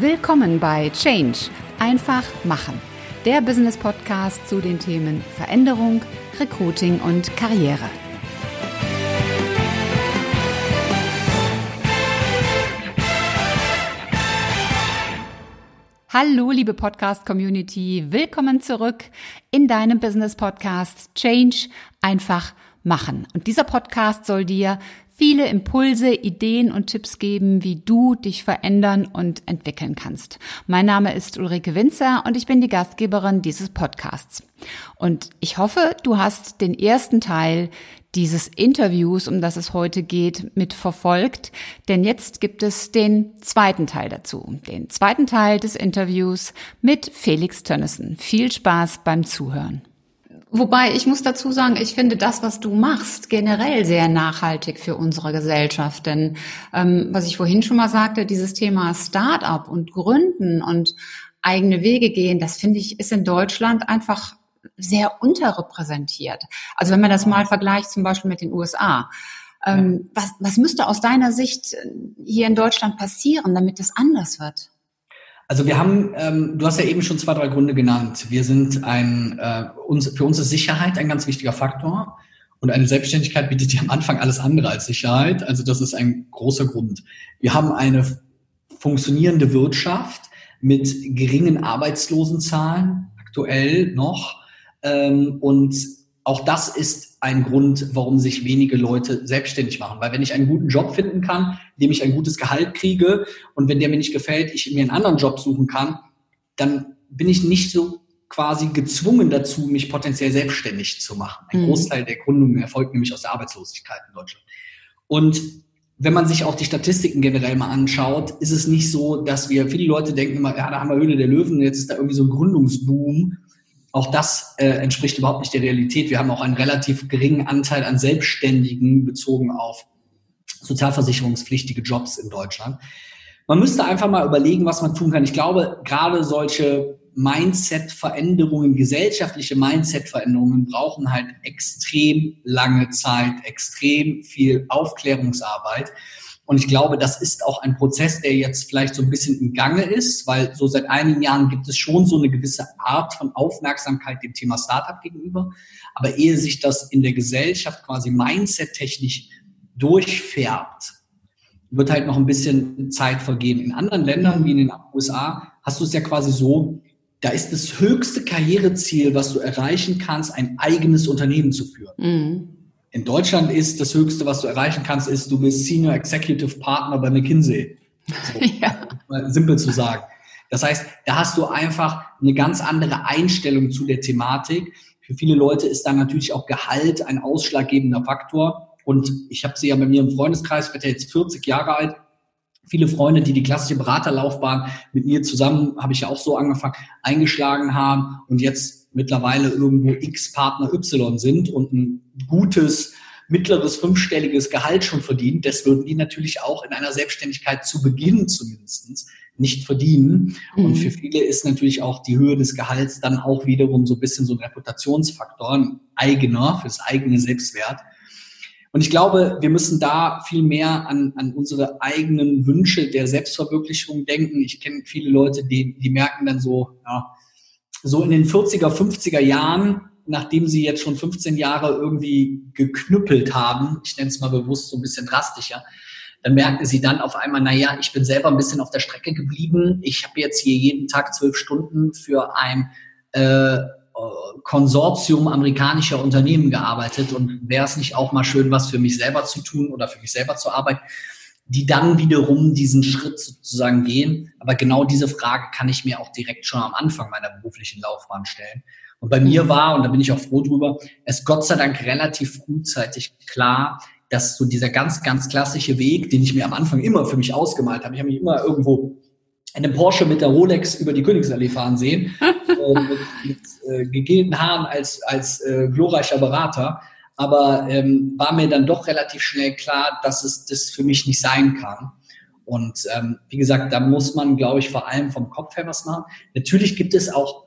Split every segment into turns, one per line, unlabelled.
Willkommen bei Change. Einfach machen. Der Business Podcast zu den Themen Veränderung, Recruiting und Karriere. Hallo, liebe Podcast-Community. Willkommen zurück in deinem Business Podcast Change. Einfach machen. Und dieser Podcast soll dir viele Impulse, Ideen und Tipps geben, wie du dich verändern und entwickeln kannst. Mein Name ist Ulrike Winzer und ich bin die Gastgeberin dieses Podcasts. Und ich hoffe, du hast den ersten Teil dieses Interviews, um das es heute geht, mit verfolgt. Denn jetzt gibt es den zweiten Teil dazu. Den zweiten Teil des Interviews mit Felix Tönnissen. Viel Spaß beim Zuhören. Wobei ich muss dazu sagen, ich finde das, was du machst, generell sehr nachhaltig für unsere Gesellschaft. Denn ähm, was ich vorhin schon mal sagte, dieses Thema Start-up und Gründen und eigene Wege gehen, das finde ich, ist in Deutschland einfach sehr unterrepräsentiert. Also wenn man das mal vergleicht zum Beispiel mit den USA. Ähm, was, was müsste aus deiner Sicht hier in Deutschland passieren, damit es anders wird?
Also wir haben, ähm, du hast ja eben schon zwei, drei Gründe genannt. Wir sind ein, äh, uns, für uns ist Sicherheit ein ganz wichtiger Faktor. Und eine Selbstständigkeit bietet ja am Anfang alles andere als Sicherheit. Also das ist ein großer Grund. Wir haben eine funktionierende Wirtschaft mit geringen Arbeitslosenzahlen aktuell noch. Ähm, und auch das ist ein Grund, warum sich wenige Leute selbstständig machen. Weil wenn ich einen guten Job finden kann, in dem ich ein gutes Gehalt kriege und wenn der mir nicht gefällt, ich mir einen anderen Job suchen kann, dann bin ich nicht so quasi gezwungen dazu, mich potenziell selbstständig zu machen. Ein mhm. Großteil der Gründungen erfolgt nämlich aus der Arbeitslosigkeit in Deutschland. Und wenn man sich auch die Statistiken generell mal anschaut, ist es nicht so, dass wir, viele Leute denken immer, ja, da haben wir Höhle der Löwen, jetzt ist da irgendwie so ein Gründungsboom. Auch das äh, entspricht überhaupt nicht der Realität. Wir haben auch einen relativ geringen Anteil an Selbstständigen bezogen auf sozialversicherungspflichtige Jobs in Deutschland. Man müsste einfach mal überlegen, was man tun kann. Ich glaube, gerade solche Mindset-Veränderungen, gesellschaftliche Mindset-Veränderungen brauchen halt extrem lange Zeit, extrem viel Aufklärungsarbeit. Und ich glaube, das ist auch ein Prozess, der jetzt vielleicht so ein bisschen im Gange ist, weil so seit einigen Jahren gibt es schon so eine gewisse Art von Aufmerksamkeit dem Thema Startup gegenüber. Aber ehe sich das in der Gesellschaft quasi mindset-technisch durchfärbt, wird halt noch ein bisschen Zeit vergehen. In anderen Ländern wie in den USA hast du es ja quasi so, da ist das höchste Karriereziel, was du erreichen kannst, ein eigenes Unternehmen zu führen. Mhm. In Deutschland ist das Höchste, was du erreichen kannst, ist, du bist Senior Executive Partner bei McKinsey. So, ja. Simpel zu sagen. Das heißt, da hast du einfach eine ganz andere Einstellung zu der Thematik. Für viele Leute ist dann natürlich auch Gehalt ein ausschlaggebender Faktor. Und ich habe sie ja bei mir im Freundeskreis, ich werde ja jetzt 40 Jahre alt, viele Freunde, die die klassische Beraterlaufbahn mit mir zusammen, habe ich ja auch so angefangen, eingeschlagen haben und jetzt mittlerweile irgendwo X Partner Y sind und ein gutes mittleres fünfstelliges Gehalt schon verdient, das würden die natürlich auch in einer Selbstständigkeit zu Beginn zumindest nicht verdienen. Mhm. Und für viele ist natürlich auch die Höhe des Gehalts dann auch wiederum so ein bisschen so ein Reputationsfaktor, ein eigener fürs eigene Selbstwert. Und ich glaube, wir müssen da viel mehr an, an unsere eigenen Wünsche der Selbstverwirklichung denken. Ich kenne viele Leute, die, die merken dann so, ja, so in den 40er, 50er Jahren, nachdem sie jetzt schon 15 Jahre irgendwie geknüppelt haben, ich nenne es mal bewusst so ein bisschen drastischer, dann merken sie dann auf einmal, naja, ich bin selber ein bisschen auf der Strecke geblieben. Ich habe jetzt hier jeden Tag zwölf Stunden für ein äh, Konsortium amerikanischer Unternehmen gearbeitet und wäre es nicht auch mal schön, was für mich selber zu tun oder für mich selber zu arbeiten, die dann wiederum diesen Schritt sozusagen gehen. Aber genau diese Frage kann ich mir auch direkt schon am Anfang meiner beruflichen Laufbahn stellen. Und bei mir war, und da bin ich auch froh drüber, es Gott sei Dank relativ frühzeitig klar, dass so dieser ganz, ganz klassische Weg, den ich mir am Anfang immer für mich ausgemalt habe, ich habe mich immer irgendwo in einem Porsche mit der Rolex über die Königsallee fahren sehen, äh, mit, mit äh, gegelten Haaren als, als äh, glorreicher Berater. Aber ähm, war mir dann doch relativ schnell klar, dass es das für mich nicht sein kann. Und ähm, wie gesagt, da muss man, glaube ich, vor allem vom Kopf her was machen. Natürlich gibt es auch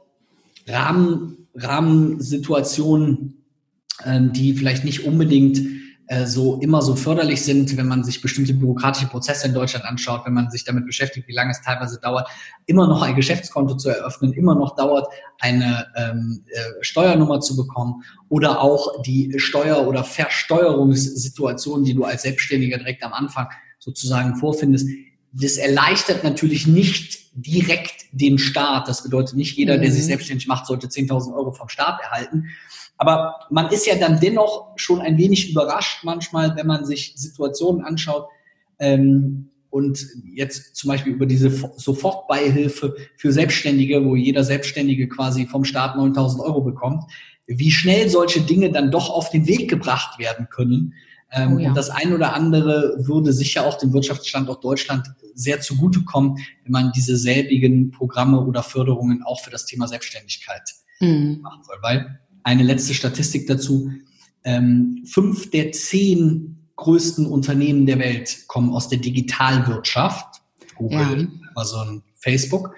Rahmen, Rahmensituationen, ähm, die vielleicht nicht unbedingt äh, so immer so förderlich sind, wenn man sich bestimmte bürokratische Prozesse in Deutschland anschaut, wenn man sich damit beschäftigt, wie lange es teilweise dauert, immer noch ein Geschäftskonto zu eröffnen, immer noch dauert, eine ähm, äh, Steuernummer zu bekommen oder auch die Steuer- oder Versteuerungssituation, die du als Selbstständiger direkt am Anfang sozusagen vorfindest. Das erleichtert natürlich nicht direkt den Staat. Das bedeutet, nicht jeder, der sich mhm. selbstständig macht, sollte 10.000 Euro vom Staat erhalten. Aber man ist ja dann dennoch schon ein wenig überrascht manchmal, wenn man sich Situationen anschaut ähm, und jetzt zum Beispiel über diese Sofortbeihilfe für Selbstständige, wo jeder Selbstständige quasi vom Staat 9000 Euro bekommt, wie schnell solche Dinge dann doch auf den Weg gebracht werden können. Ähm, oh ja. Und das ein oder andere würde sicher auch dem Wirtschaftsstandort Deutschland sehr zugutekommen, wenn man diese selbigen Programme oder Förderungen auch für das Thema Selbstständigkeit mhm. machen soll. Weil eine letzte Statistik dazu. Ähm, fünf der zehn größten Unternehmen der Welt kommen aus der Digitalwirtschaft. Google, ja. Amazon, Facebook.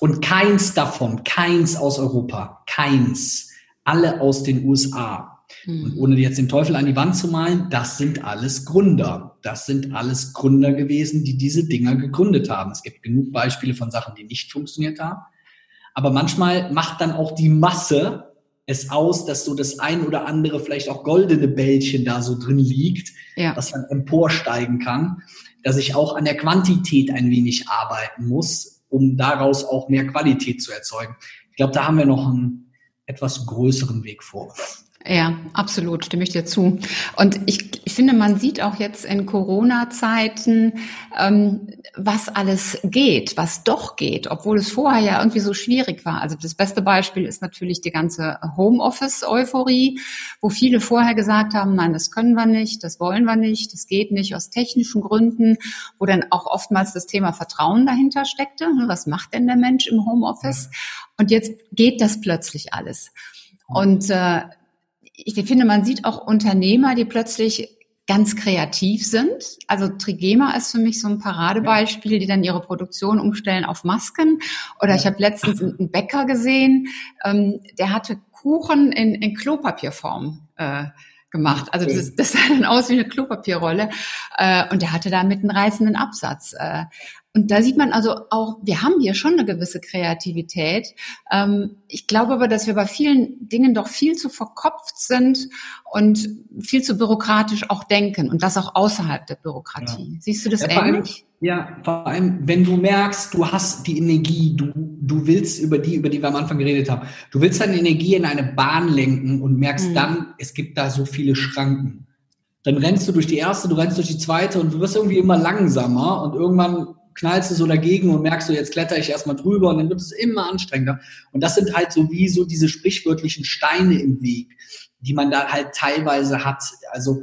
Und keins davon, keins aus Europa, keins, alle aus den USA. Mhm. Und ohne jetzt den Teufel an die Wand zu malen, das sind alles Gründer. Das sind alles Gründer gewesen, die diese Dinger gegründet haben. Es gibt genug Beispiele von Sachen, die nicht funktioniert haben. Aber manchmal macht dann auch die Masse es aus, dass so das ein oder andere vielleicht auch goldene Bällchen da so drin liegt, ja. was man emporsteigen kann, dass ich auch an der Quantität ein wenig arbeiten muss, um daraus auch mehr Qualität zu erzeugen. Ich glaube, da haben wir noch einen etwas größeren Weg vor.
Ja, absolut, stimme ich dir zu. Und ich, ich finde, man sieht auch jetzt in Corona-Zeiten, ähm, was alles geht, was doch geht, obwohl es vorher ja irgendwie so schwierig war. Also das beste Beispiel ist natürlich die ganze Homeoffice-Euphorie, wo viele vorher gesagt haben, nein, das können wir nicht, das wollen wir nicht, das geht nicht aus technischen Gründen, wo dann auch oftmals das Thema Vertrauen dahinter steckte. Was macht denn der Mensch im Homeoffice? Und jetzt geht das plötzlich alles. Und äh, ich finde, man sieht auch Unternehmer, die plötzlich ganz kreativ sind. Also Trigema ist für mich so ein Paradebeispiel, die dann ihre Produktion umstellen auf Masken. Oder ich habe letztens einen Bäcker gesehen, ähm, der hatte Kuchen in, in Klopapierform äh, gemacht. Also das, das sah dann aus wie eine Klopapierrolle. Äh, und der hatte damit einen reißenden Absatz. Äh, und da sieht man also auch, wir haben hier schon eine gewisse Kreativität. Ähm, ich glaube aber, dass wir bei vielen Dingen doch viel zu verkopft sind und viel zu bürokratisch auch denken und das auch außerhalb der Bürokratie. Ja. Siehst du das ja, ähnlich?
ja, vor allem, wenn du merkst, du hast die Energie, du, du willst über die, über die wir am Anfang geredet haben, du willst deine Energie in eine Bahn lenken und merkst mhm. dann, es gibt da so viele Schranken. Dann rennst du durch die erste, du rennst durch die zweite und du wirst irgendwie immer langsamer und irgendwann knallst du so dagegen und merkst du, jetzt kletter ich erstmal drüber und dann wird es immer anstrengender. Und das sind halt so wie so diese sprichwörtlichen Steine im Weg, die man da halt teilweise hat. Also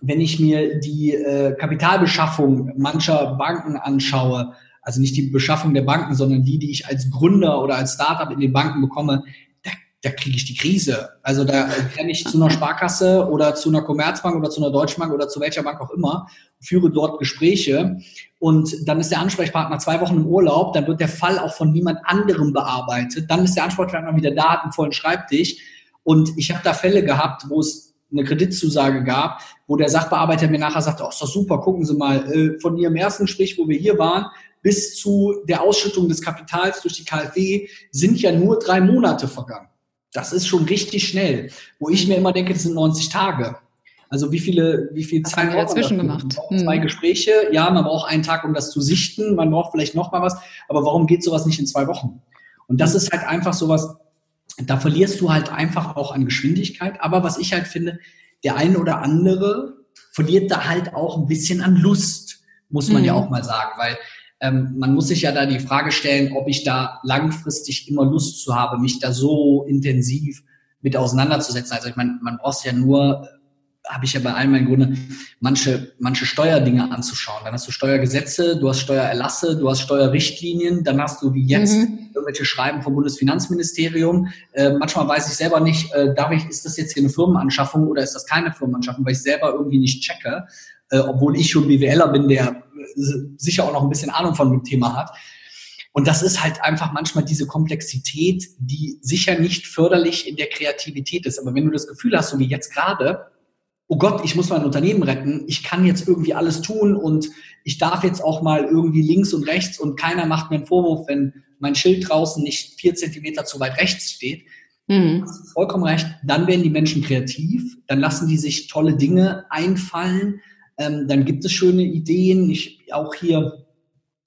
wenn ich mir die äh, Kapitalbeschaffung mancher Banken anschaue, also nicht die Beschaffung der Banken, sondern die, die ich als Gründer oder als Startup in den Banken bekomme, da kriege ich die Krise. Also da renne ich zu einer Sparkasse oder zu einer Commerzbank oder zu einer Deutschbank oder zu welcher Bank auch immer, führe dort Gespräche und dann ist der Ansprechpartner zwei Wochen im Urlaub, dann wird der Fall auch von niemand anderem bearbeitet, dann ist der Ansprechpartner wieder da, hat einen vollen Schreibtisch und ich habe da Fälle gehabt, wo es eine Kreditzusage gab, wo der Sachbearbeiter mir nachher sagte, oh, ist doch super, gucken Sie mal, äh, von Ihrem ersten Gespräch, wo wir hier waren, bis zu der Ausschüttung des Kapitals durch die KfW sind ja nur drei Monate vergangen. Das ist schon richtig schnell. Wo ich mir immer denke, das sind 90 Tage. Also wie viele, wie viel Zeit
haben wir dazwischen gemacht?
Zwei hm. Gespräche, ja, man braucht einen Tag, um das zu sichten, man braucht vielleicht noch mal was, aber warum geht sowas nicht in zwei Wochen? Und das ist halt einfach sowas, da verlierst du halt einfach auch an Geschwindigkeit. Aber was ich halt finde, der eine oder andere verliert da halt auch ein bisschen an Lust, muss man mhm. ja auch mal sagen, weil ähm, man muss sich ja da die Frage stellen, ob ich da langfristig immer Lust zu habe, mich da so intensiv mit auseinanderzusetzen. Also ich meine, man braucht ja nur, habe ich ja bei allen meinen Gründen, manche, manche Steuerdinge anzuschauen. Dann hast du Steuergesetze, du hast Steuererlasse, du hast Steuerrichtlinien, dann hast du wie jetzt mhm. irgendwelche Schreiben vom Bundesfinanzministerium. Äh, manchmal weiß ich selber nicht, äh, darf ich, ist das jetzt hier eine Firmenanschaffung oder ist das keine Firmenanschaffung, weil ich selber irgendwie nicht checke, äh, obwohl ich schon BWLer bin, der sicher auch noch ein bisschen Ahnung von dem Thema hat. Und das ist halt einfach manchmal diese Komplexität, die sicher nicht förderlich in der Kreativität ist. Aber wenn du das Gefühl hast, so wie jetzt gerade, oh Gott, ich muss mein Unternehmen retten, ich kann jetzt irgendwie alles tun und ich darf jetzt auch mal irgendwie links und rechts und keiner macht mir einen Vorwurf, wenn mein Schild draußen nicht vier Zentimeter zu weit rechts steht. Mhm. vollkommen recht. Dann werden die Menschen kreativ, dann lassen die sich tolle Dinge einfallen, ähm, dann gibt es schöne Ideen. Ich auch hier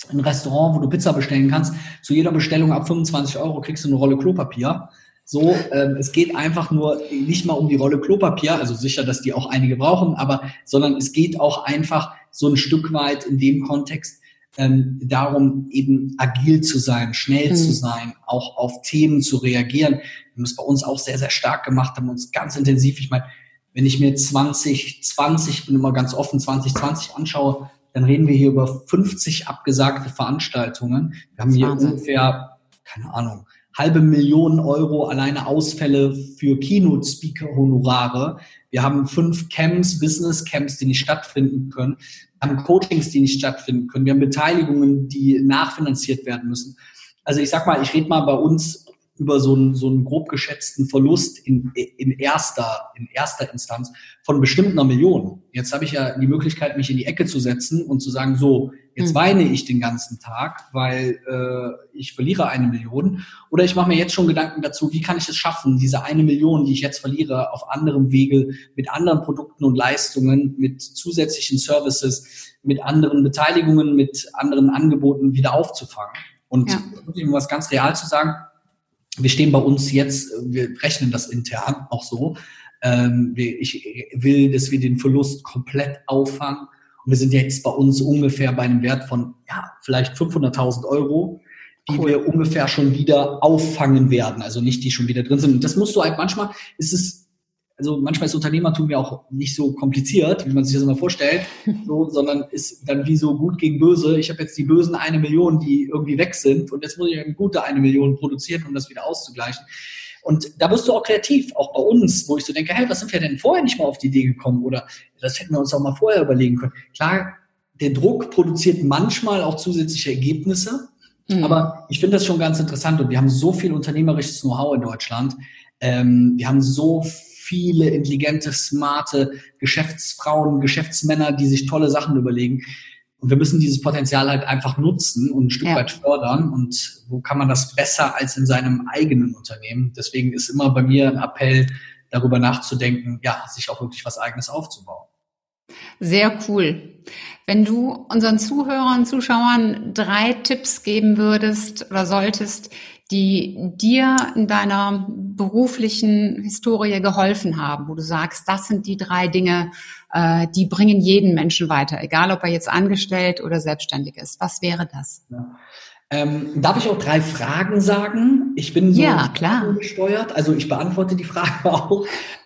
ein Restaurant, wo du Pizza bestellen kannst. Zu jeder Bestellung ab 25 Euro kriegst du eine Rolle Klopapier. So, ähm, es geht einfach nur nicht mal um die Rolle Klopapier, also sicher, dass die auch einige brauchen, aber sondern es geht auch einfach so ein Stück weit in dem Kontext ähm, darum, eben agil zu sein, schnell mhm. zu sein, auch auf Themen zu reagieren. Wir haben es bei uns auch sehr, sehr stark gemacht, haben uns ganz intensiv, ich meine, wenn ich mir 2020, bin immer ganz offen, 2020 anschaue, dann reden wir hier über 50 abgesagte Veranstaltungen. Wir haben hier Wahnsinn. ungefähr, keine Ahnung, halbe Million Euro alleine Ausfälle für Keynote-Speaker-Honorare. Wir haben fünf Camps, Business-Camps, die nicht stattfinden können. Wir haben Coachings, die nicht stattfinden können. Wir haben Beteiligungen, die nachfinanziert werden müssen. Also ich sag mal, ich rede mal bei uns über so einen, so einen grob geschätzten Verlust in, in, erster, in erster Instanz von bestimmt einer Million. Jetzt habe ich ja die Möglichkeit, mich in die Ecke zu setzen und zu sagen, so, jetzt mhm. weine ich den ganzen Tag, weil äh, ich verliere eine Million. Oder ich mache mir jetzt schon Gedanken dazu, wie kann ich es schaffen, diese eine Million, die ich jetzt verliere, auf anderem Wege mit anderen Produkten und Leistungen, mit zusätzlichen Services, mit anderen Beteiligungen, mit anderen Angeboten wieder aufzufangen. Und ja. um was ganz real zu sagen, wir stehen bei uns jetzt, wir rechnen das intern auch so. Ähm, ich will, dass wir den Verlust komplett auffangen. Und wir sind jetzt bei uns ungefähr bei einem Wert von, ja, vielleicht 500.000 Euro, die cool. wir ungefähr schon wieder auffangen werden. Also nicht, die schon wieder drin sind. Und das musst du halt manchmal, ist es also manchmal ist Unternehmertum ja auch nicht so kompliziert, wie man sich das immer vorstellt, so, sondern ist dann wie so gut gegen böse. Ich habe jetzt die bösen eine Million, die irgendwie weg sind und jetzt muss ich eine gute eine Million produzieren, um das wieder auszugleichen. Und da wirst du auch kreativ, auch bei uns, wo ich so denke, hey, was sind wir denn vorher nicht mal auf die Idee gekommen? Oder das hätten wir uns auch mal vorher überlegen können. Klar, der Druck produziert manchmal auch zusätzliche Ergebnisse, mhm. aber ich finde das schon ganz interessant und wir haben so viel unternehmerisches Know-how in Deutschland. Ähm, wir haben so viele intelligente, smarte Geschäftsfrauen, Geschäftsmänner, die sich tolle Sachen überlegen. Und wir müssen dieses Potenzial halt einfach nutzen und ein Stück ja. weit fördern. Und wo kann man das besser als in seinem eigenen Unternehmen? Deswegen ist immer bei mir ein Appell, darüber nachzudenken, ja, sich auch wirklich was Eigenes aufzubauen.
Sehr cool. Wenn du unseren Zuhörern, Zuschauern drei Tipps geben würdest oder solltest, die dir in deiner beruflichen Historie geholfen haben, wo du sagst, das sind die drei Dinge, äh, die bringen jeden Menschen weiter, egal ob er jetzt angestellt oder selbstständig ist. Was wäre das?
Ja. Ähm, darf ich auch drei Fragen sagen? Ich bin so
ja, klar.
gesteuert, also ich beantworte die Frage auch.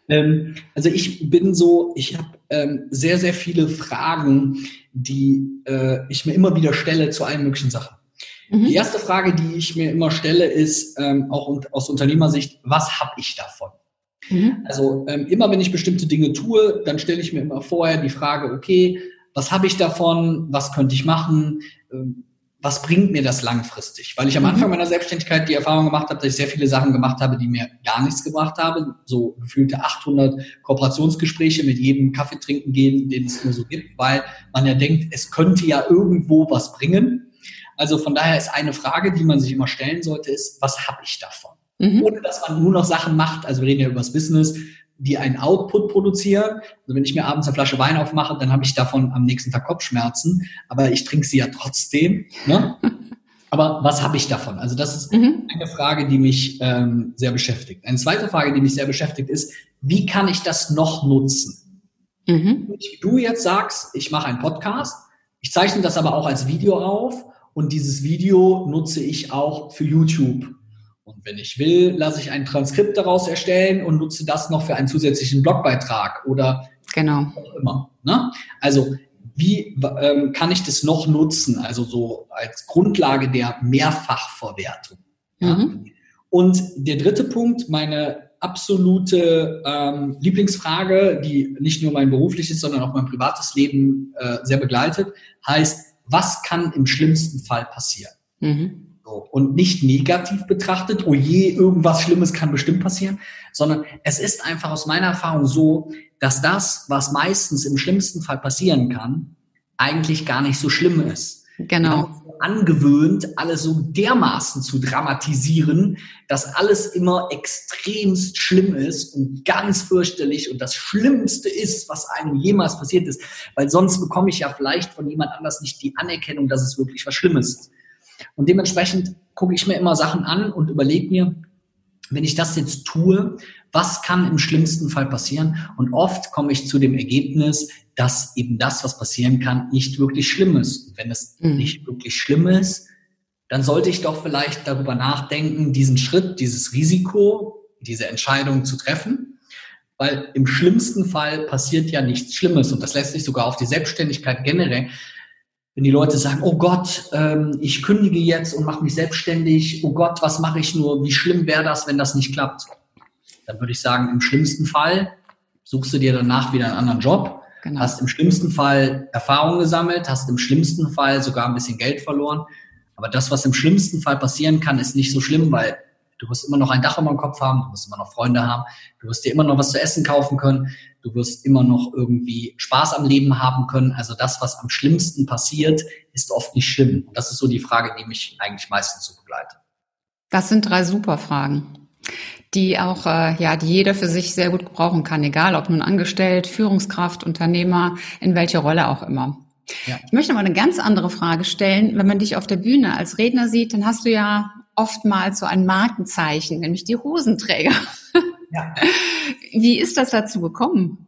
Ähm, also ich bin so, ich habe ähm, sehr, sehr viele Fragen, die äh, ich mir immer wieder stelle zu allen möglichen Sachen. Mhm. Die erste Frage, die ich mir immer stelle, ist ähm, auch aus Unternehmersicht, was habe ich davon? Mhm. Also ähm, immer wenn ich bestimmte Dinge tue, dann stelle ich mir immer vorher die Frage, okay, was habe ich davon? Was könnte ich machen? Was bringt mir das langfristig? Weil ich am mhm. Anfang meiner Selbstständigkeit die Erfahrung gemacht habe, dass ich sehr viele Sachen gemacht habe, die mir gar nichts gebracht haben. So gefühlte 800 Kooperationsgespräche mit jedem Kaffee trinken gehen, den es nur so gibt, weil man ja denkt, es könnte ja irgendwo was bringen. Also von daher ist eine Frage, die man sich immer stellen sollte, ist, was habe ich davon? Mhm. Ohne dass man nur noch Sachen macht, also wir reden ja über das Business, die einen Output produzieren. Also wenn ich mir abends eine Flasche Wein aufmache, dann habe ich davon am nächsten Tag Kopfschmerzen, aber ich trinke sie ja trotzdem. Ne? Aber was habe ich davon? Also das ist mhm. eine Frage, die mich ähm, sehr beschäftigt. Eine zweite Frage, die mich sehr beschäftigt, ist, wie kann ich das noch nutzen? Mhm. Wie du jetzt sagst, ich mache einen Podcast, ich zeichne das aber auch als Video auf und dieses Video nutze ich auch für YouTube. Und wenn ich will, lasse ich ein Transkript daraus erstellen und nutze das noch für einen zusätzlichen Blogbeitrag oder
genau.
immer. Ne? Also wie ähm, kann ich das noch nutzen? Also so als Grundlage der Mehrfachverwertung. Ja? Mhm. Und der dritte Punkt, meine absolute ähm, Lieblingsfrage, die nicht nur mein berufliches, sondern auch mein privates Leben äh, sehr begleitet, heißt, was kann im schlimmsten Fall passieren? Mhm. Und nicht negativ betrachtet, oh je, irgendwas Schlimmes kann bestimmt passieren, sondern es ist einfach aus meiner Erfahrung so, dass das, was meistens im schlimmsten Fall passieren kann, eigentlich gar nicht so schlimm ist.
Genau.
angewöhnt, alles so dermaßen zu dramatisieren, dass alles immer extremst schlimm ist und ganz fürchterlich und das Schlimmste ist, was einem jemals passiert ist. Weil sonst bekomme ich ja vielleicht von jemand anders nicht die Anerkennung, dass es wirklich was Schlimmes ist. Und dementsprechend gucke ich mir immer Sachen an und überlege mir, wenn ich das jetzt tue, was kann im schlimmsten Fall passieren? Und oft komme ich zu dem Ergebnis, dass eben das, was passieren kann, nicht wirklich schlimm ist. Und wenn es mhm. nicht wirklich schlimm ist, dann sollte ich doch vielleicht darüber nachdenken, diesen Schritt, dieses Risiko, diese Entscheidung zu treffen. Weil im schlimmsten Fall passiert ja nichts Schlimmes. Und das lässt sich sogar auf die Selbstständigkeit generell wenn die Leute sagen, oh Gott, ähm, ich kündige jetzt und mache mich selbstständig, oh Gott, was mache ich nur, wie schlimm wäre das, wenn das nicht klappt? Dann würde ich sagen, im schlimmsten Fall suchst du dir danach wieder einen anderen Job, genau. hast im schlimmsten Fall Erfahrung gesammelt, hast im schlimmsten Fall sogar ein bisschen Geld verloren. Aber das, was im schlimmsten Fall passieren kann, ist nicht so schlimm, weil du wirst immer noch ein Dach über dem Kopf haben, du wirst immer noch Freunde haben, du wirst dir immer noch was zu essen kaufen können, du wirst immer noch irgendwie Spaß am Leben haben können. Also das, was am schlimmsten passiert, ist oft nicht schlimm. Und das ist so die Frage, die mich eigentlich meistens so begleitet.
Das sind drei super Fragen, die auch, äh, ja, die jeder für sich sehr gut gebrauchen kann, egal ob nun angestellt, Führungskraft, Unternehmer, in welcher Rolle auch immer. Ja. Ich möchte mal eine ganz andere Frage stellen. Wenn man dich auf der Bühne als Redner sieht, dann hast du ja oftmals so ein Markenzeichen, nämlich die Hosenträger. Ja. Wie ist das dazu gekommen?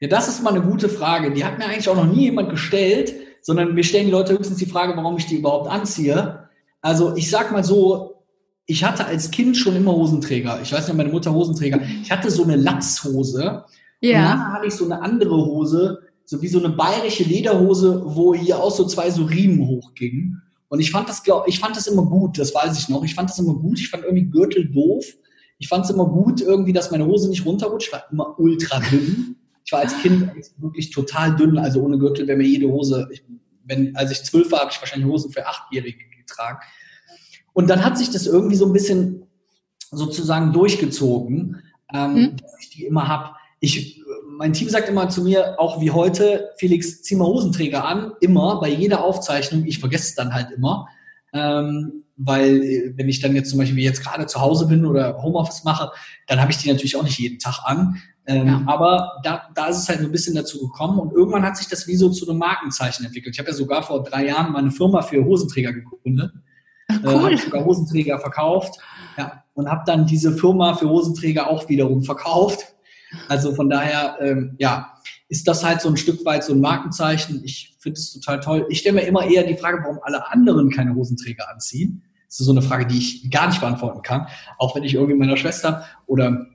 Ja, das ist mal eine gute Frage. Die hat mir eigentlich auch noch nie jemand gestellt, sondern mir stellen die Leute höchstens die Frage, warum ich die überhaupt anziehe. Also ich sag mal so, ich hatte als Kind schon immer Hosenträger. Ich weiß nicht, meine Mutter Hosenträger. Ich hatte so eine Lachshose. Ja. Und dann hatte ich so eine andere Hose, so wie so eine bayerische Lederhose, wo hier auch so zwei so Riemen hochgingen. Und ich fand das, glaub, ich fand das immer gut, das weiß ich noch. Ich fand das immer gut. Ich fand irgendwie Gürtel doof. Ich fand es immer gut, irgendwie, dass meine Hose nicht runterrutscht. Ich war immer ultra dünn. Ich war als Kind wirklich total dünn, also ohne Gürtel wäre mir jede Hose, ich, wenn, als ich zwölf war, habe ich wahrscheinlich Hosen für Achtjährige getragen. Und dann hat sich das irgendwie so ein bisschen sozusagen durchgezogen, ähm, mhm. dass ich die immer habe. Ich, mein Team sagt immer zu mir, auch wie heute, Felix, zieh mal Hosenträger an, immer, bei jeder Aufzeichnung. Ich vergesse es dann halt immer. Ähm, weil äh, wenn ich dann jetzt zum Beispiel jetzt gerade zu Hause bin oder Homeoffice mache, dann habe ich die natürlich auch nicht jeden Tag an. Ähm, ja. Aber da, da ist es halt so ein bisschen dazu gekommen und irgendwann hat sich das wie so zu einem Markenzeichen entwickelt. Ich habe ja sogar vor drei Jahren meine Firma für Hosenträger gegründet. Ach, äh, cool. Äh, sogar Hosenträger verkauft. Ja, und habe dann diese Firma für Hosenträger auch wiederum verkauft. Also von daher, ähm, ja, ist das halt so ein Stück weit so ein Markenzeichen. Ich finde es total toll. Ich stelle mir immer eher die Frage, warum alle anderen keine Hosenträger anziehen. Das ist so eine Frage, die ich gar nicht beantworten kann. Auch wenn ich irgendwie meiner Schwester oder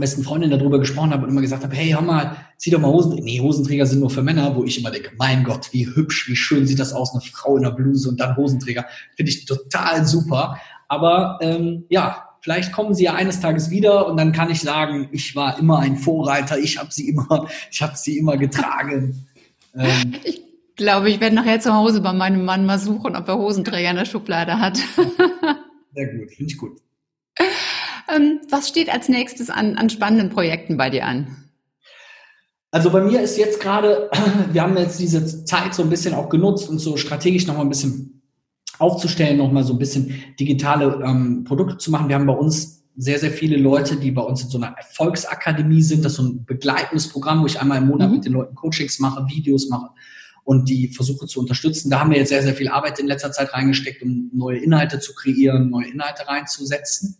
besten Freundin darüber gesprochen habe und immer gesagt habe, hey, hör mal, zieh doch mal Hosenträger. Nee, Hosenträger sind nur für Männer, wo ich immer denke, mein Gott, wie hübsch, wie schön sieht das aus, eine Frau in der Bluse und dann Hosenträger. Finde ich total super. Aber ähm, ja, vielleicht kommen sie ja eines Tages wieder und dann kann ich sagen, ich war immer ein Vorreiter, ich habe sie immer, ich habe sie immer getragen.
Ähm, ich glaube, ich werde nachher zu Hause bei meinem Mann mal suchen, ob er Hosenträger in der Schublade hat.
Sehr gut, finde ich gut.
Ähm, was steht als nächstes an, an spannenden Projekten bei dir an?
Also bei mir ist jetzt gerade, wir haben jetzt diese Zeit so ein bisschen auch genutzt und so strategisch nochmal ein bisschen aufzustellen, nochmal so ein bisschen digitale ähm, Produkte zu machen. Wir haben bei uns sehr, sehr viele Leute, die bei uns in so einer Erfolgsakademie sind. Das ist so ein begleitendes Programm, wo ich einmal im Monat mhm. mit den Leuten Coachings mache, Videos mache und die versuche zu unterstützen. Da haben wir jetzt sehr, sehr viel Arbeit in letzter Zeit reingesteckt, um neue Inhalte zu kreieren, neue Inhalte reinzusetzen.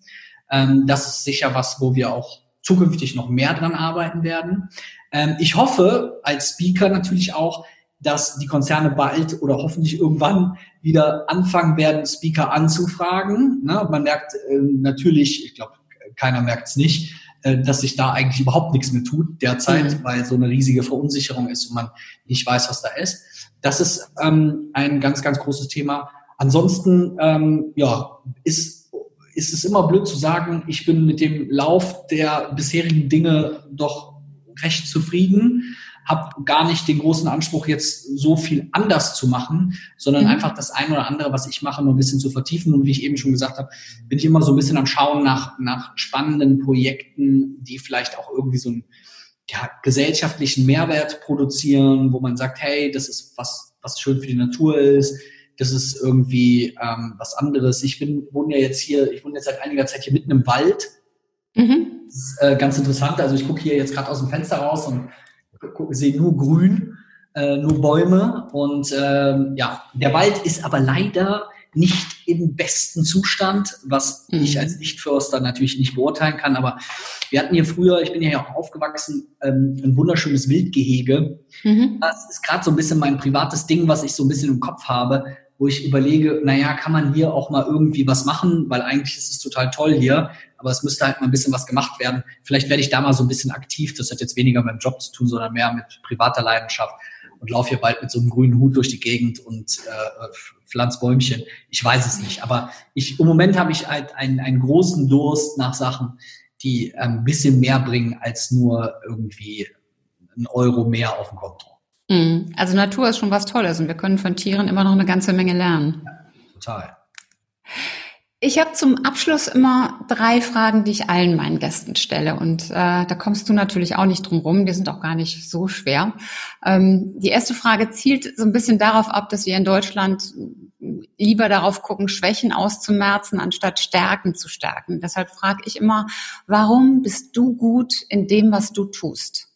Ähm, das ist sicher was, wo wir auch zukünftig noch mehr dran arbeiten werden. Ähm, ich hoffe als Speaker natürlich auch, dass die Konzerne bald oder hoffentlich irgendwann wieder anfangen werden, Speaker anzufragen. Ne? Man merkt äh, natürlich, ich glaube, keiner merkt es nicht, äh, dass sich da eigentlich überhaupt nichts mehr tut derzeit, mhm. weil so eine riesige Verunsicherung ist und man nicht weiß, was da ist. Das ist ähm, ein ganz, ganz großes Thema. Ansonsten, ähm, ja, ist, ist es immer blöd zu sagen, ich bin mit dem Lauf der bisherigen Dinge doch recht zufrieden. Habe gar nicht den großen Anspruch, jetzt so viel anders zu machen, sondern mhm. einfach das eine oder andere, was ich mache, nur ein bisschen zu vertiefen. Und wie ich eben schon gesagt habe, bin ich immer so ein bisschen am Schauen nach, nach spannenden Projekten, die vielleicht auch irgendwie so einen ja, gesellschaftlichen Mehrwert produzieren, wo man sagt, hey, das ist was, was schön für die Natur ist, das ist irgendwie ähm, was anderes. Ich bin, wohne ja jetzt hier, ich wohne jetzt seit einiger Zeit hier mitten im Wald. Mhm. Das ist äh, ganz interessant. Also ich gucke hier jetzt gerade aus dem Fenster raus und sehe nur Grün, äh, nur Bäume. Und ähm, ja, der Wald ist aber leider nicht im besten Zustand, was mhm. ich als Nichtförster natürlich nicht beurteilen kann. Aber wir hatten hier früher, ich bin ja auch aufgewachsen, ähm, ein wunderschönes Wildgehege. Mhm. Das ist gerade so ein bisschen mein privates Ding, was ich so ein bisschen im Kopf habe wo ich überlege, naja, kann man hier auch mal irgendwie was machen, weil eigentlich ist es total toll hier, aber es müsste halt mal ein bisschen was gemacht werden. Vielleicht werde ich da mal so ein bisschen aktiv. Das hat jetzt weniger mit dem Job zu tun, sondern mehr mit privater Leidenschaft und laufe hier bald mit so einem grünen Hut durch die Gegend und äh, pflanz Bäumchen. Ich weiß es nicht, aber ich, im Moment habe ich halt einen, einen großen Durst nach Sachen, die ein bisschen mehr bringen als nur irgendwie ein Euro mehr auf dem Konto.
Mhm. Also Natur ist schon was Tolles und wir können von Tieren immer noch eine ganze Menge lernen. Ja,
total.
Ich habe zum Abschluss immer drei Fragen, die ich allen meinen Gästen stelle. Und äh, da kommst du natürlich auch nicht drum rum. Die sind auch gar nicht so schwer. Ähm, die erste Frage zielt so ein bisschen darauf ab, dass wir in Deutschland lieber darauf gucken, Schwächen auszumerzen, anstatt Stärken zu stärken. Deshalb frage ich immer, warum bist du gut in dem, was du tust?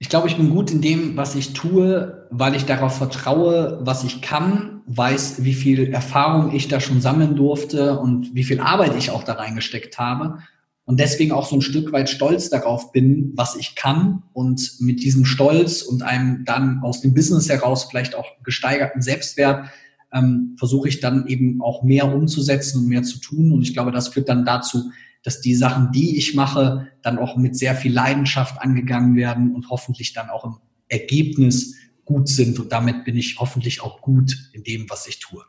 Ich glaube, ich bin gut in dem, was ich tue, weil ich darauf vertraue, was ich kann, weiß, wie viel Erfahrung ich da schon sammeln durfte und wie viel Arbeit ich auch da reingesteckt habe. Und deswegen auch so ein Stück weit stolz darauf bin, was ich kann und mit diesem Stolz und einem dann aus dem Business heraus vielleicht auch gesteigerten Selbstwert ähm, versuche ich dann eben auch mehr umzusetzen und mehr zu tun. Und ich glaube, das führt dann dazu, dass die Sachen, die ich mache, dann auch mit sehr viel Leidenschaft angegangen werden und hoffentlich dann auch im Ergebnis gut sind. Und damit bin ich hoffentlich auch gut in dem, was ich tue.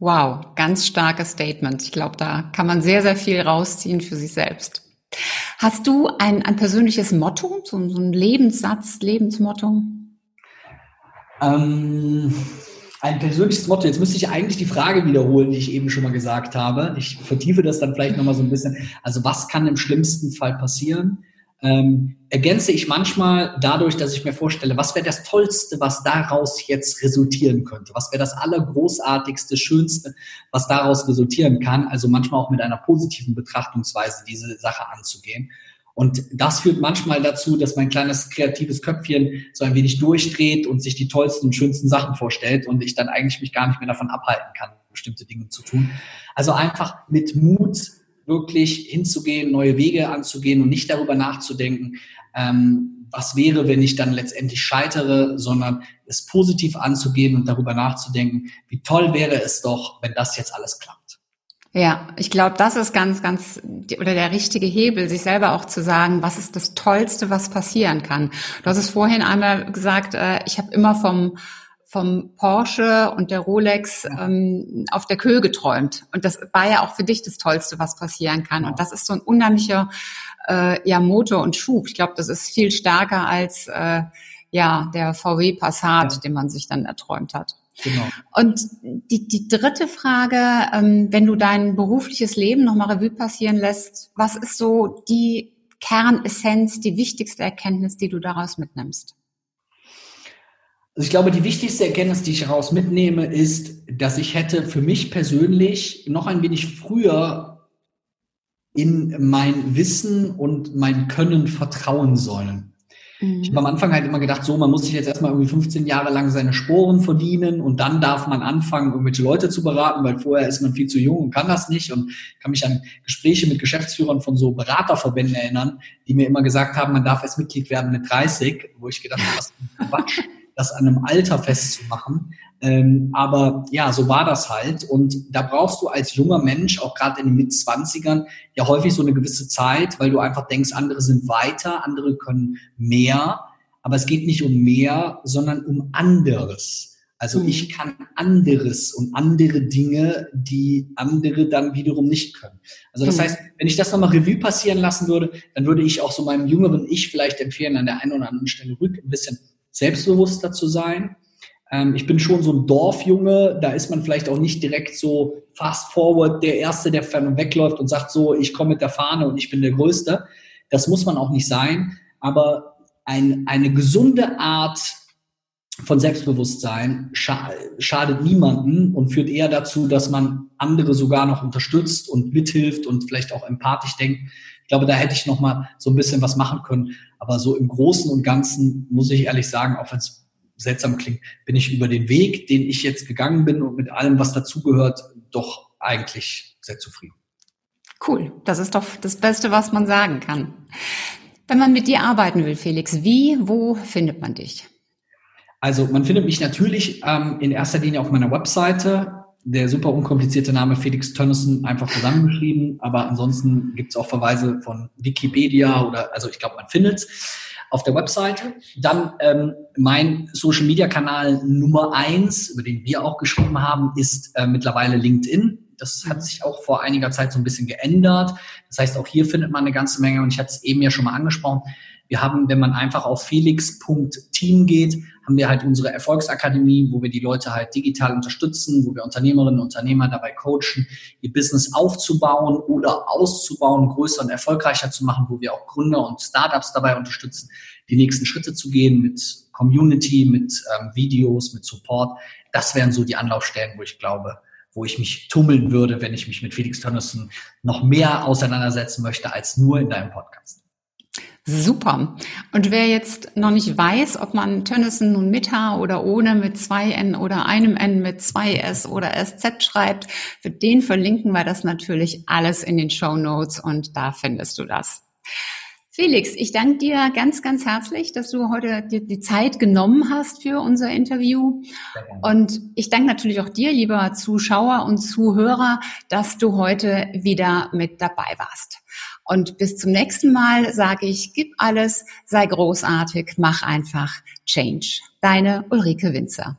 Wow, ganz starkes Statement. Ich glaube, da kann man sehr, sehr viel rausziehen für sich selbst. Hast du ein, ein persönliches Motto, so, so ein Lebenssatz, Lebensmotto?
Ähm, ein persönliches Motto. Jetzt müsste ich eigentlich die Frage wiederholen, die ich eben schon mal gesagt habe. Ich vertiefe das dann vielleicht nochmal so ein bisschen. Also was kann im schlimmsten Fall passieren? Ähm, ergänze ich manchmal dadurch, dass ich mir vorstelle, was wäre das Tollste, was daraus jetzt resultieren könnte? Was wäre das Allergroßartigste, Schönste, was daraus resultieren kann? Also manchmal auch mit einer positiven Betrachtungsweise diese Sache anzugehen. Und das führt manchmal dazu, dass mein kleines kreatives Köpfchen so ein wenig durchdreht und sich die tollsten und schönsten Sachen vorstellt und ich dann eigentlich mich gar nicht mehr davon abhalten kann, bestimmte Dinge zu tun. Also einfach mit Mut wirklich hinzugehen, neue Wege anzugehen und nicht darüber nachzudenken, ähm, was wäre, wenn ich dann letztendlich scheitere, sondern es positiv anzugehen und darüber nachzudenken, wie toll wäre es doch, wenn das jetzt alles klappt.
Ja, ich glaube, das ist ganz, ganz oder der richtige Hebel, sich selber auch zu sagen, was ist das Tollste, was passieren kann. Du hast es vorhin einmal gesagt, äh, ich habe immer vom vom Porsche und der Rolex ähm, auf der Köhe geträumt. Und das war ja auch für dich das Tollste, was passieren kann. Und das ist so ein unheimlicher äh, ja, Motor und Schub. Ich glaube, das ist viel stärker als äh, ja der VW Passat, ja. den man sich dann erträumt hat. Genau. Und die, die dritte Frage, ähm, wenn du dein berufliches Leben nochmal Revue passieren lässt, was ist so die Kernessenz, die wichtigste Erkenntnis, die du daraus mitnimmst?
Also ich glaube, die wichtigste Erkenntnis, die ich daraus mitnehme, ist, dass ich hätte für mich persönlich noch ein wenig früher in mein Wissen und mein Können vertrauen sollen. Mhm. Ich habe am Anfang halt immer gedacht, so, man muss sich jetzt erstmal irgendwie 15 Jahre lang seine Sporen verdienen und dann darf man anfangen, irgendwelche Leute zu beraten, weil vorher ist man viel zu jung und kann das nicht und kann mich an Gespräche mit Geschäftsführern von so Beraterverbänden erinnern, die mir immer gesagt haben, man darf erst Mitglied werden mit 30, wo ich gedacht habe, was Quatsch, das an einem Alter festzumachen. Ähm, aber ja, so war das halt. Und da brauchst du als junger Mensch, auch gerade in den Mitzwanzigern, ja häufig so eine gewisse Zeit, weil du einfach denkst, andere sind weiter, andere können mehr. Aber es geht nicht um mehr, sondern um anderes. Also mhm. ich kann anderes und andere Dinge, die andere dann wiederum nicht können. Also das mhm. heißt, wenn ich das nochmal Revue passieren lassen würde, dann würde ich auch so meinem jüngeren Ich vielleicht empfehlen, an der einen oder anderen Stelle rück ein bisschen selbstbewusster zu sein. Ähm, ich bin schon so ein Dorfjunge, da ist man vielleicht auch nicht direkt so fast forward, der Erste, der wegläuft und sagt so, ich komme mit der Fahne und ich bin der Größte. Das muss man auch nicht sein, aber ein, eine gesunde Art von Selbstbewusstsein scha schadet niemanden und führt eher dazu, dass man andere sogar noch unterstützt und mithilft und vielleicht auch empathisch denkt. Ich glaube, da hätte ich noch mal so ein bisschen was machen können. Aber so im Großen und Ganzen muss ich ehrlich sagen, auch wenn es seltsam klingt, bin ich über den Weg, den ich jetzt gegangen bin und mit allem, was dazugehört, doch eigentlich sehr zufrieden.
Cool. Das ist doch das Beste, was man sagen kann. Wenn man mit dir arbeiten will, Felix, wie, wo findet man dich?
Also man findet mich natürlich ähm, in erster Linie auf meiner Webseite. Der super unkomplizierte Name Felix Tönnissen einfach zusammengeschrieben, aber ansonsten gibt es auch Verweise von Wikipedia oder also ich glaube, man findet es auf der Webseite. Dann ähm, mein Social Media Kanal Nummer eins, über den wir auch geschrieben haben, ist äh, mittlerweile LinkedIn. Das hat sich auch vor einiger Zeit so ein bisschen geändert. Das heißt, auch hier findet man eine ganze Menge und ich hatte es eben ja schon mal angesprochen. Wir haben, wenn man einfach auf felix.team geht, haben wir halt unsere Erfolgsakademie, wo wir die Leute halt digital unterstützen, wo wir Unternehmerinnen und Unternehmer dabei coachen, ihr Business aufzubauen oder auszubauen, größer und erfolgreicher zu machen, wo wir auch Gründer und Startups dabei unterstützen, die nächsten Schritte zu gehen mit Community, mit ähm, Videos, mit Support. Das wären so die Anlaufstellen, wo ich glaube, wo ich mich tummeln würde, wenn ich mich mit Felix Tönnissen noch mehr auseinandersetzen möchte als nur in deinem Podcast.
Super. Und wer jetzt noch nicht weiß, ob man Tönnissen nun mit H oder ohne, mit zwei N oder einem N, mit zwei S oder SZ schreibt, für den verlinken wir das natürlich alles in den Show Notes und da findest du das. Felix, ich danke dir ganz, ganz herzlich, dass du heute dir die Zeit genommen hast für unser Interview. Und ich danke natürlich auch dir, lieber Zuschauer und Zuhörer, dass du heute wieder mit dabei warst. Und bis zum nächsten Mal sage ich, gib alles, sei großartig, mach einfach Change. Deine Ulrike Winzer.